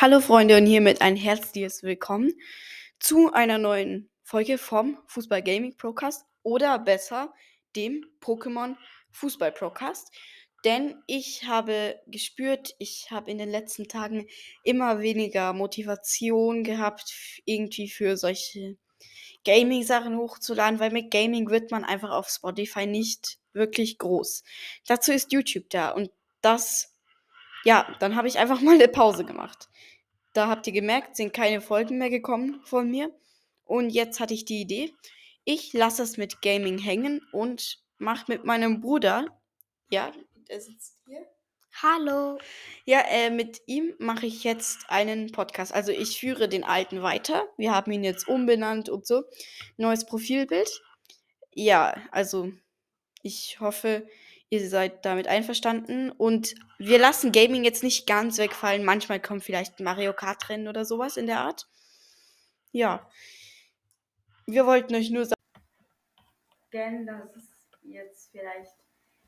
Hallo Freunde und hiermit ein herzliches Willkommen zu einer neuen Folge vom Fußball Gaming Procast oder besser dem Pokémon Fußball Procast. Denn ich habe gespürt, ich habe in den letzten Tagen immer weniger Motivation gehabt, irgendwie für solche Gaming-Sachen hochzuladen, weil mit Gaming wird man einfach auf Spotify nicht wirklich groß. Dazu ist YouTube da und das ja, dann habe ich einfach mal eine Pause gemacht. Da habt ihr gemerkt, sind keine Folgen mehr gekommen von mir. Und jetzt hatte ich die Idee, ich lasse es mit Gaming hängen und mache mit meinem Bruder, ja, der sitzt hier. Hallo. Ja, äh, mit ihm mache ich jetzt einen Podcast. Also ich führe den alten weiter. Wir haben ihn jetzt umbenannt und so. Neues Profilbild. Ja, also ich hoffe, ihr seid damit einverstanden. Und wir lassen Gaming jetzt nicht ganz wegfallen. Manchmal kommt vielleicht Mario Kart Rennen oder sowas in der Art. Ja. Wir wollten euch nur sagen, dass es jetzt vielleicht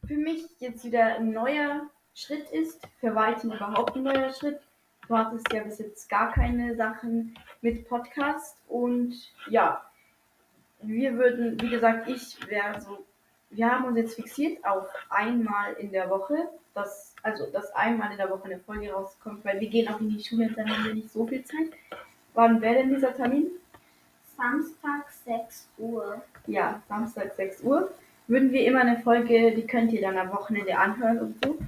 für mich jetzt wieder ein neuer Schritt ist. Für weitem überhaupt ein neuer Schritt. Du hattest ja bis jetzt gar keine Sachen mit Podcast. Und ja, wir würden, wie gesagt, ich wäre so wir haben uns jetzt fixiert auf einmal in der Woche, dass, also dass einmal in der Woche eine Folge rauskommt, weil wir gehen auch in die Schule dann haben wir nicht so viel Zeit. Wann wäre denn dieser Termin? Samstag 6 Uhr. Ja, Samstag 6 Uhr. Würden wir immer eine Folge, die könnt ihr dann am Wochenende anhören und so.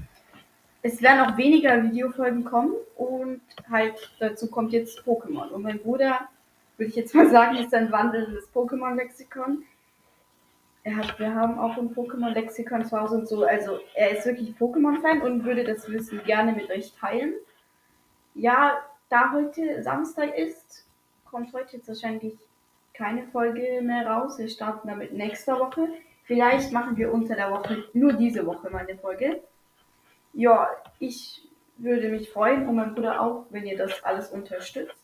Es werden auch weniger Videofolgen kommen und halt dazu kommt jetzt Pokémon. Und mein Bruder, würde ich jetzt mal sagen, ist ein wandelndes Pokémon-Lexikon er hat, wir haben auch ein Pokémon-Lexikon zu Hause und so. Also er ist wirklich Pokémon-Fan und würde das Wissen gerne mit euch teilen. Ja, da heute Samstag ist, kommt heute jetzt wahrscheinlich keine Folge mehr raus. Wir starten damit nächste Woche. Vielleicht machen wir unter der Woche nur diese Woche mal eine Folge. Ja, ich würde mich freuen und mein Bruder auch, wenn ihr das alles unterstützt.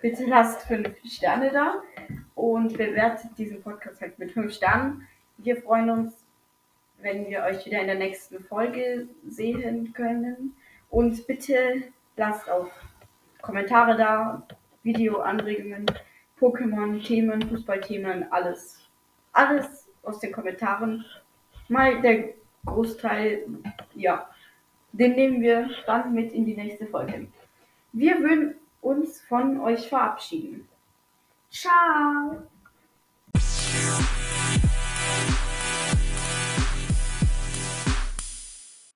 Bitte lasst fünf Sterne da und bewertet diesen Podcast halt mit 5 Sternen. Wir freuen uns, wenn wir euch wieder in der nächsten Folge sehen können. Und bitte lasst auch Kommentare da, Videoanregungen, Pokémon-Themen, Fußballthemen, alles. Alles aus den Kommentaren. Mal der Großteil, ja, den nehmen wir dann mit in die nächste Folge. Wir würden uns von euch verabschieden. 上。